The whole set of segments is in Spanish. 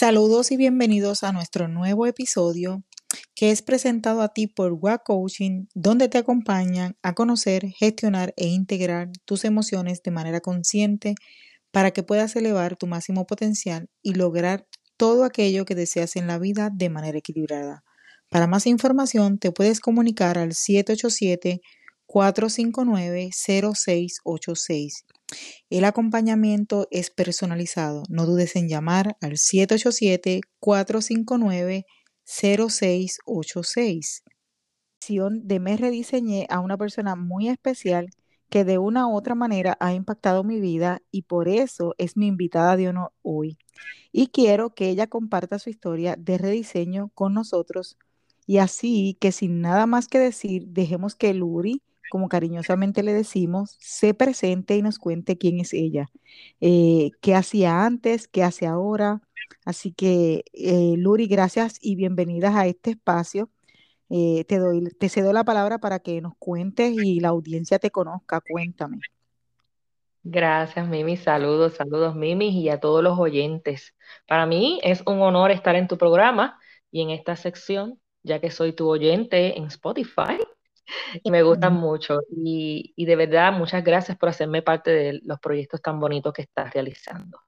Saludos y bienvenidos a nuestro nuevo episodio que es presentado a ti por WA Coaching, donde te acompañan a conocer, gestionar e integrar tus emociones de manera consciente para que puedas elevar tu máximo potencial y lograr todo aquello que deseas en la vida de manera equilibrada. Para más información te puedes comunicar al 787 459 0686 el acompañamiento es personalizado. No dudes en llamar al 787-459-0686. De me rediseñé a una persona muy especial que de una u otra manera ha impactado mi vida y por eso es mi invitada de honor hoy. Y quiero que ella comparta su historia de rediseño con nosotros y así que sin nada más que decir, dejemos que Luri como cariñosamente le decimos, se presente y nos cuente quién es ella, eh, qué hacía antes, qué hace ahora. Así que, eh, Luri, gracias y bienvenidas a este espacio. Eh, te, doy, te cedo la palabra para que nos cuentes y la audiencia te conozca. Cuéntame. Gracias, Mimi. Saludos, saludos, Mimi, y a todos los oyentes. Para mí es un honor estar en tu programa y en esta sección, ya que soy tu oyente en Spotify y me gustan mucho. Y, y, de verdad, muchas gracias por hacerme parte de los proyectos tan bonitos que estás realizando.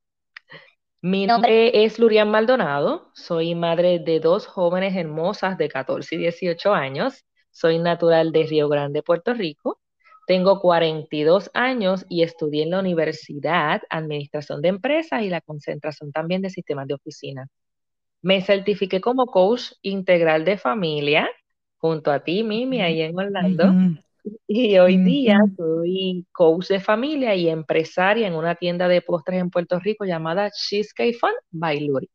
Mi nombre es Lurian Maldonado, soy madre de dos jóvenes hermosas de 14 y 18 años, soy natural de Río Grande, Puerto Rico, tengo 42 años y estudié en la universidad Administración de Empresas y la concentración también de sistemas de oficina. Me certifiqué como coach integral de familia junto a ti, Mimi, ahí en Orlando. Y hoy día soy coach de familia y empresaria en una tienda de postres en Puerto Rico llamada Cheesecake Fun by Luri.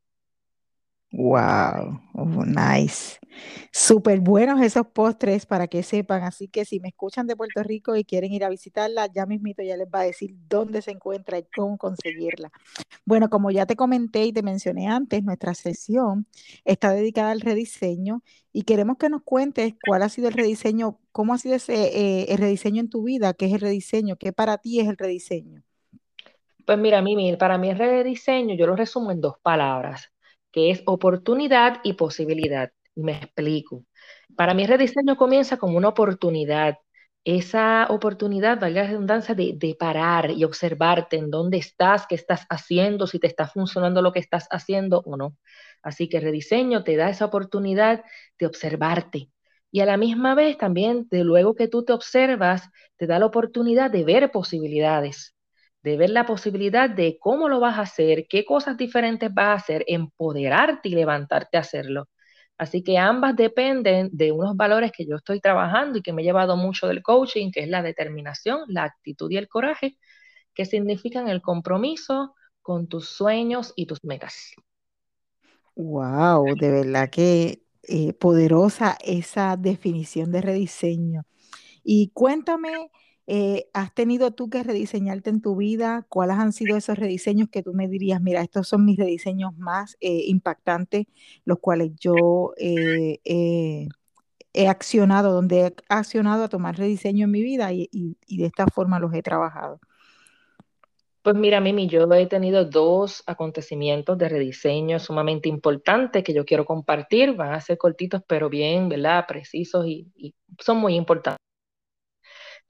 Wow, oh, nice. Súper buenos esos postres para que sepan. Así que si me escuchan de Puerto Rico y quieren ir a visitarla, ya mismito ya les va a decir dónde se encuentra y cómo conseguirla. Bueno, como ya te comenté y te mencioné antes, nuestra sesión está dedicada al rediseño y queremos que nos cuentes cuál ha sido el rediseño, cómo ha sido ese, eh, el rediseño en tu vida, qué es el rediseño, qué para ti es el rediseño. Pues mira, Mimi, para mí el rediseño yo lo resumo en dos palabras que es oportunidad y posibilidad. Me explico. Para mí, el rediseño comienza como una oportunidad. Esa oportunidad, valga la redundancia, de, de parar y observarte en dónde estás, qué estás haciendo, si te está funcionando lo que estás haciendo o no. Así que rediseño te da esa oportunidad de observarte. Y a la misma vez también, de luego que tú te observas, te da la oportunidad de ver posibilidades de ver la posibilidad de cómo lo vas a hacer, qué cosas diferentes vas a hacer, empoderarte y levantarte a hacerlo. Así que ambas dependen de unos valores que yo estoy trabajando y que me he llevado mucho del coaching, que es la determinación, la actitud y el coraje, que significan el compromiso con tus sueños y tus metas. Wow, de verdad que eh, poderosa esa definición de rediseño. Y cuéntame, eh, ¿Has tenido tú que rediseñarte en tu vida? ¿Cuáles han sido esos rediseños que tú me dirías, mira, estos son mis rediseños más eh, impactantes, los cuales yo eh, he accionado, donde he accionado a tomar rediseño en mi vida y, de esta forma los he trabajado? Pues mira, Mimi, yo he tenido dos acontecimientos de rediseño sumamente importantes que yo quiero compartir. Van a ser cortitos, pero bien, ¿verdad? Precisos y son muy importantes.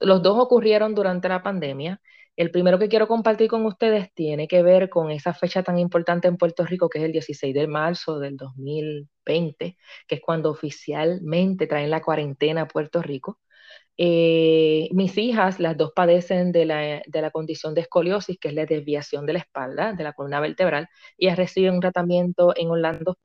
Los dos ocurrieron durante la pandemia. El primero que quiero compartir con ustedes tiene que ver con esa fecha tan importante en Puerto Rico, que es el 16 de marzo del 2020, que es cuando oficialmente traen la cuarentena a Puerto Rico. Eh, mis hijas, las dos padecen de la, condición de escoliosis, que es la desviación de la espalda, de la columna vertebral, y ellas reciben un tratamiento en Orlando.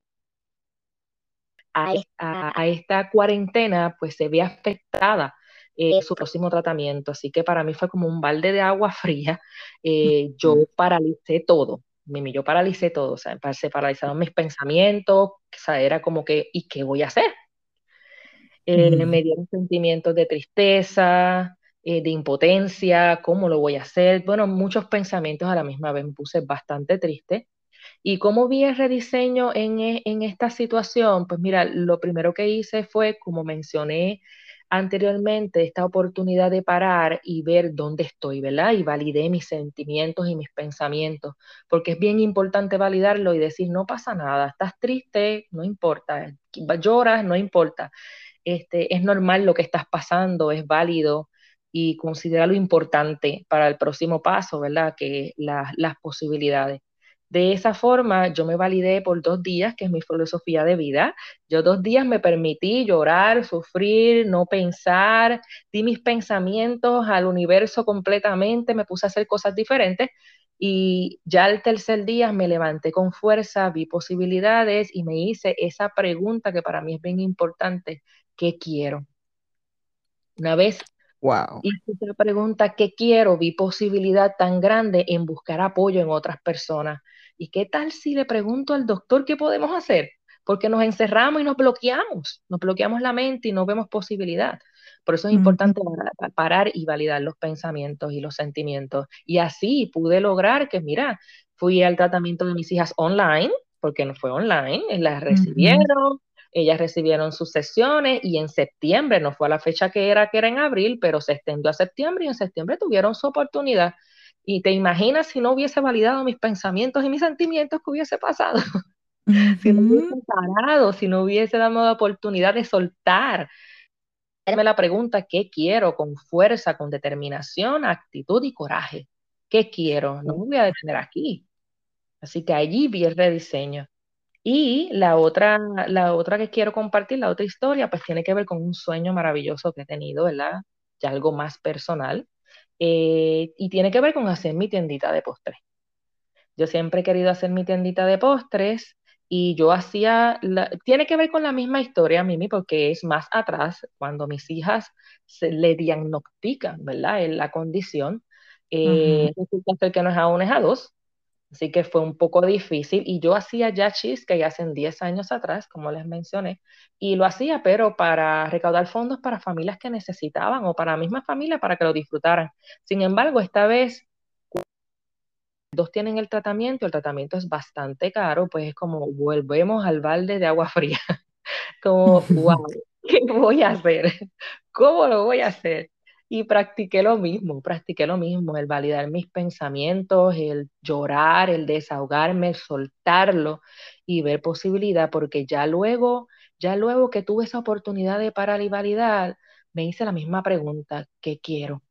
A esta cuarentena, pues se ve afectada eh, su próximo tratamiento. Así que para mí fue como un balde de agua fría. Eh, yo paralicé todo. Mimi, yo paralicé todo, o sea, se paralizaron mis pensamientos, o sea, era como que, ¿y qué voy a hacer? Eh, me dieron sentimientos de tristeza, de impotencia, ¿cómo lo voy a hacer? Bueno, muchos pensamientos a la misma vez, me puse bastante triste. ¿Y cómo vi el rediseño en, en esta situación? Pues mira, lo primero que hice fue, como mencioné anteriormente esta oportunidad de parar y ver dónde estoy, ¿verdad? Y validé mis sentimientos y mis pensamientos, porque es bien importante validarlo y decir, no pasa nada, estás triste, no importa, lloras, no importa, este, es normal lo que estás pasando, es válido y considera importante para el próximo paso, ¿verdad? Que las posibilidades. De esa forma, yo me validé por dos días, que es mi filosofía de vida. Yo dos días me permití llorar, sufrir, no pensar, di mis pensamientos al universo completamente, me puse a hacer cosas diferentes y ya el tercer día me levanté con fuerza, vi posibilidades y me hice esa pregunta que para mí es bien importante, ¿qué quiero? Una vez Wow. Y esa pregunta, ¿qué quiero? Vi posibilidad tan grande en buscar apoyo en otras personas. ¿Y qué tal si le pregunto al doctor qué podemos hacer? Porque nos encerramos y nos bloqueamos, nos bloqueamos la mente y no vemos posibilidad. Por eso es importante parar y validar los pensamientos y los sentimientos. Y así pude lograr que, mira, fui al tratamiento de mis hijas online, porque no fue online, las recibieron, ellas recibieron sus sesiones y en septiembre, no fue a la fecha que era, que era en abril, pero se extendió a septiembre y en septiembre tuvieron su oportunidad. Y te imaginas si no hubiese validado mis pensamientos y mis sentimientos, ¿qué hubiese pasado? si no hubiese parado, si no hubiese dado la oportunidad de soltar. Me la pregunta, ¿qué quiero? Con fuerza, con determinación, actitud y coraje. ¿Qué quiero? No me voy a detener aquí. Así que allí vi el rediseño. Y la otra, la otra que quiero compartir, la otra historia, pues tiene que ver con un sueño maravilloso que he tenido, ¿verdad? Ya algo más personal. Eh, y tiene que ver con hacer mi tiendita de postres. Yo siempre he querido hacer mi tiendita de postres y yo hacía, tiene que ver con la misma historia, Mimi, porque es más atrás, cuando mis hijas se le diagnostican, ¿verdad? En la condición, eh, resulta que no es a uno, es a dos. Así que fue un poco difícil y yo hacía ya cheesecake hace 10 años atrás, como les mencioné, y lo hacía, pero para recaudar fondos para familias que necesitaban o para la misma familia para que lo disfrutaran. Sin embargo, esta vez dos tienen el tratamiento, el tratamiento es bastante caro, pues es como volvemos al balde de agua fría. como, wow, ¿qué voy a hacer? ¿Cómo lo voy a hacer? Y practiqué lo mismo, practiqué lo mismo, el validar mis pensamientos, el llorar, el desahogarme, el soltarlo y ver posibilidad, porque ya luego, ya luego que tuve esa oportunidad de parar y me hice la misma pregunta, ¿qué quiero?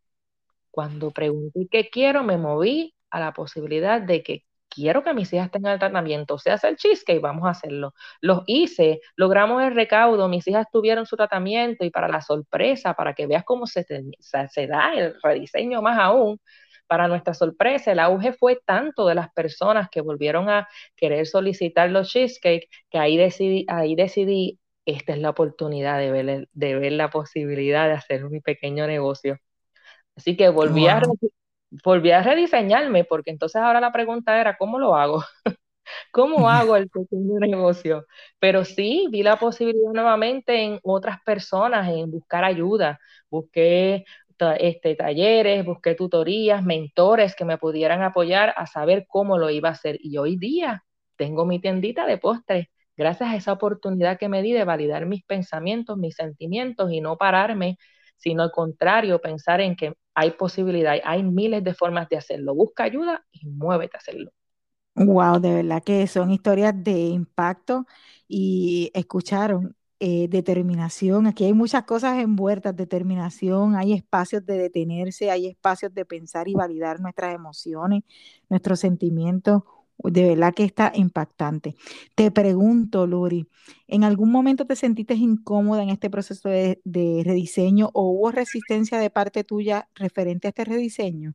Cuando pregunté qué quiero, me moví a la posibilidad de que quiero que mis hijas tengan el tratamiento, se hace el cheesecake, vamos a hacerlo. Los hice, logramos el recaudo, mis hijas tuvieron su tratamiento y para la sorpresa, para que veas cómo se, se da el rediseño más aún, para nuestra sorpresa, el auge fue tanto de las personas que volvieron a querer solicitar los cheesecake que ahí decidí, ahí decidí, esta es la oportunidad de ver, de ver la posibilidad de hacer mi pequeño negocio. Así que volví a volví a rediseñarme, porque entonces ahora la pregunta era, ¿cómo lo hago? ¿Cómo hago el pequeño negocio? Pero sí, vi la posibilidad nuevamente en otras personas, en buscar ayuda. Busqué este, talleres, busqué tutorías, mentores que me pudieran apoyar a saber cómo lo iba a hacer. Y hoy día tengo mi tiendita de postres, gracias a esa oportunidad que me di de validar mis pensamientos, mis sentimientos y no pararme sino al contrario, pensar en que hay posibilidad, hay miles de formas de hacerlo. Busca ayuda y muévete a hacerlo. Wow, de verdad que son historias de impacto y escucharon eh, determinación. Aquí hay muchas cosas envueltas, determinación, hay espacios de detenerse, hay espacios de pensar y validar nuestras emociones, nuestros sentimientos de verdad que está impactante. Te pregunto, Luri, ¿en algún momento te sentiste incómoda en este proceso de, rediseño o hubo resistencia de parte tuya referente a este rediseño?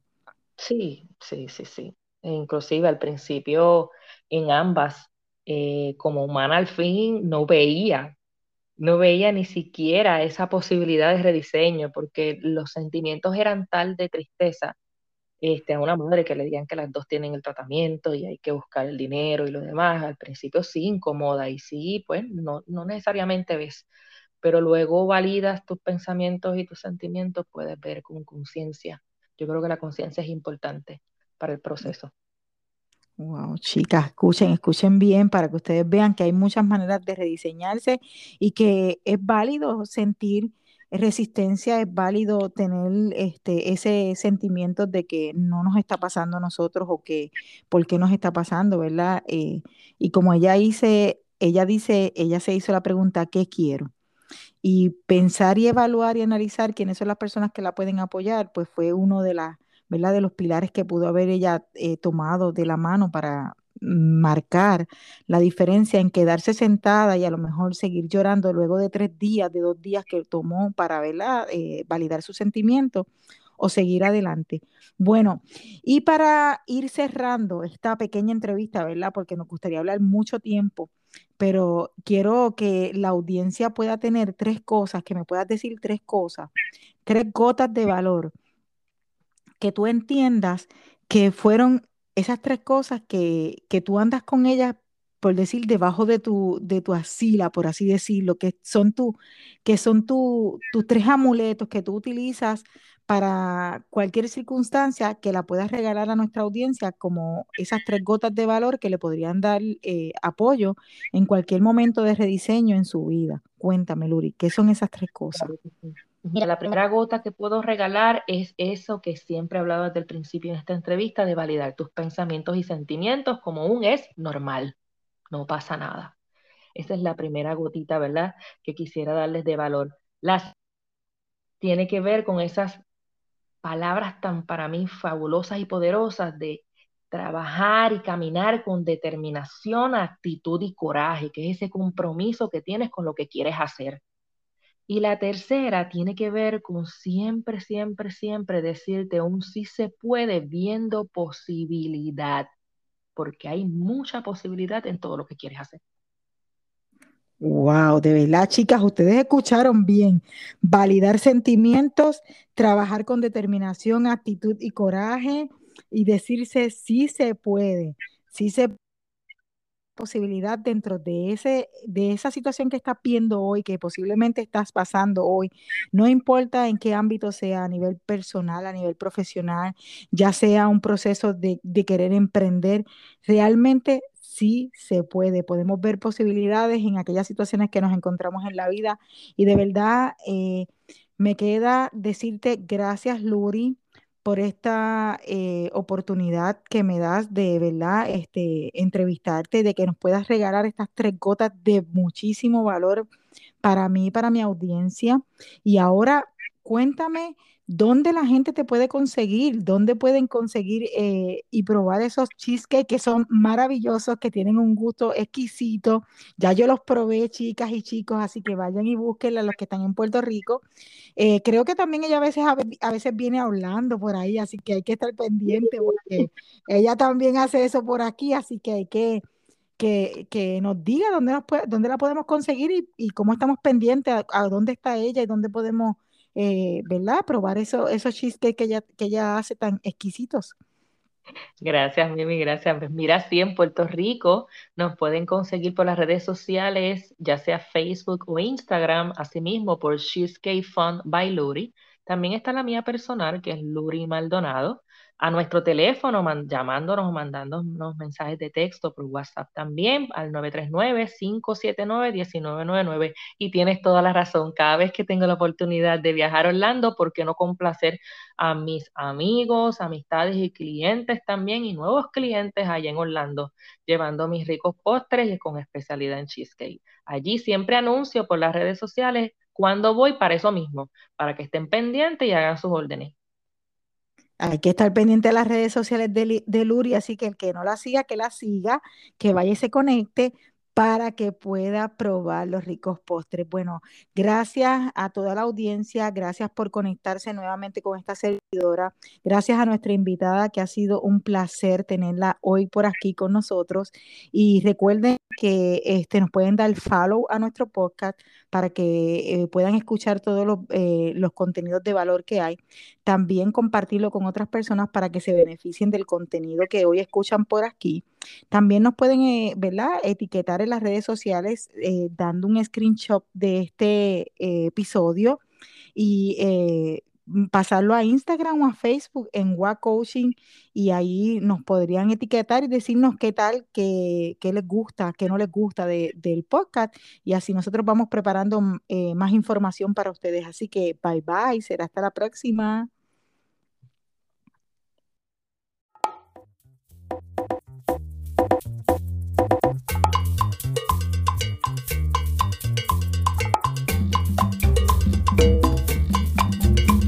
Sí, sí, sí, sí. E inclusive al principio en ambas, eh, como humana al fin, no veía, no veía ni siquiera esa posibilidad de rediseño porque los sentimientos eran tal de tristeza este, a una madre que le digan que las dos tienen el tratamiento y hay que buscar el dinero y lo demás, al principio sí incomoda y sí, pues no, no necesariamente ves, pero luego validas tus pensamientos y tus sentimientos, puedes ver con conciencia. Yo creo que la conciencia es importante para el proceso. Wow, chicas, escuchen, escuchen bien para que ustedes vean que hay muchas maneras de rediseñarse y que es válido sentir resistencia es válido tener este, ese sentimiento de que no nos está pasando a nosotros o que por qué nos está pasando, ¿verdad? Eh, y como ella dice, ella dice, ella se hizo la pregunta, ¿qué quiero? Y pensar y evaluar y analizar quiénes son las personas que la pueden apoyar, pues fue uno de las, ¿verdad? De los pilares que pudo haber ella eh, tomado de la mano para marcar la diferencia en quedarse sentada y a lo mejor seguir llorando luego de tres días, de dos días que tomó para eh, validar su sentimiento o seguir adelante. Bueno, y para ir cerrando esta pequeña entrevista, ¿verdad? Porque nos gustaría hablar mucho tiempo, pero quiero que la audiencia pueda tener tres cosas, que me puedas decir tres cosas, tres gotas de valor, que tú entiendas que fueron esas tres cosas que, que tú andas con ellas, por decir, debajo de tu, de tu asila, por así decirlo, que son, tu, que son tu, tus tres amuletos que tú utilizas para cualquier circunstancia que la puedas regalar a nuestra audiencia como esas tres gotas de valor que le podrían dar eh, apoyo en cualquier momento de rediseño en su vida. Cuéntame, Luri, ¿qué son esas tres cosas? La primera gota que puedo regalar es eso que siempre he hablado desde el principio en esta entrevista, de validar tus pensamientos y sentimientos como un es normal, no pasa nada. Esa es la primera gotita, ¿verdad? Que quisiera darles de valor. Las tiene que ver con esas palabras tan para mí fabulosas y poderosas de trabajar y caminar con determinación, actitud y coraje, que es ese compromiso que tienes con lo que quieres hacer. Y la tercera tiene que ver con siempre, siempre, siempre decirte un sí se puede viendo posibilidad, porque hay mucha posibilidad en todo lo que quieres hacer. Wow, de verdad, chicas, ustedes escucharon bien. Validar sentimientos, trabajar con determinación, actitud y coraje y decirse sí se puede, sí se posibilidad dentro de, ese, de esa situación que estás viendo hoy, que posiblemente estás pasando hoy, no importa en qué ámbito sea, a nivel personal, a nivel profesional, ya sea un proceso de, de querer emprender, realmente sí se puede. Podemos ver posibilidades en aquellas situaciones que nos encontramos en la vida y de verdad eh, me queda decirte gracias, Luri por esta eh, oportunidad que me das de, ¿verdad? Este, entrevistarte, de que nos puedas regalar estas tres gotas de muchísimo valor para mí, para mi audiencia. Y ahora cuéntame dónde la gente te puede conseguir, dónde pueden conseguir eh, y probar esos cheesecakes que son maravillosos, que tienen un gusto exquisito. Ya yo los probé, chicas y chicos, así que vayan y búsquenla los que están en Puerto Rico. Eh, creo que también ella a veces, a, veces viene hablando por ahí, así que hay que estar pendiente porque ella también hace eso por aquí, así que hay que... Que, nos diga dónde, dónde la podemos conseguir y, cómo estamos pendientes, a, dónde está ella y dónde podemos eh, ¿verdad? Probar eso, esos cheesecakes que ella, que ella hace tan exquisitos. Gracias, Mimi, gracias. Pues mira, sí, en Puerto Rico nos pueden conseguir por las redes sociales, ya sea Facebook o Instagram, asimismo por Cheesecake Fun by Luri. También está la mía personal, que es Luri Maldonado a nuestro teléfono, llamándonos o mandándonos mensajes de texto por WhatsApp también al 939-579-1999. Y tienes toda la razón, cada vez que tengo la oportunidad de viajar a Orlando, ¿por qué no complacer a mis amigos, amistades y clientes también y nuevos clientes allá en Orlando, llevando mis ricos postres y con especialidad en cheesecake? Allí siempre anuncio por las redes sociales cuando voy para eso mismo, para que estén pendientes y hagan sus órdenes. Hay que estar pendiente de las redes sociales de, de, Luri, así que el que no la siga, que la siga, que vaya y se conecte para que pueda probar los ricos postres. Bueno, gracias a toda la audiencia, gracias por conectarse nuevamente con esta servidora, gracias a nuestra invitada que ha sido un placer tenerla hoy por aquí con nosotros y recuerden que este, nos pueden dar follow a nuestro podcast para que eh, puedan escuchar todos los, eh, los contenidos de valor que hay. También compartirlo con otras personas para que se beneficien del contenido que hoy escuchan por aquí. También nos pueden, eh, ¿verdad?, etiquetar en las redes sociales dando un screenshot de este episodio y pasarlo a Instagram o a Facebook en WA Coaching y ahí nos podrían etiquetar y decirnos qué tal, qué, qué les gusta, qué no les gusta de- del podcast y así nosotros vamos preparando mm, eh, más información para ustedes. Así que bye bye, será hasta la próxima.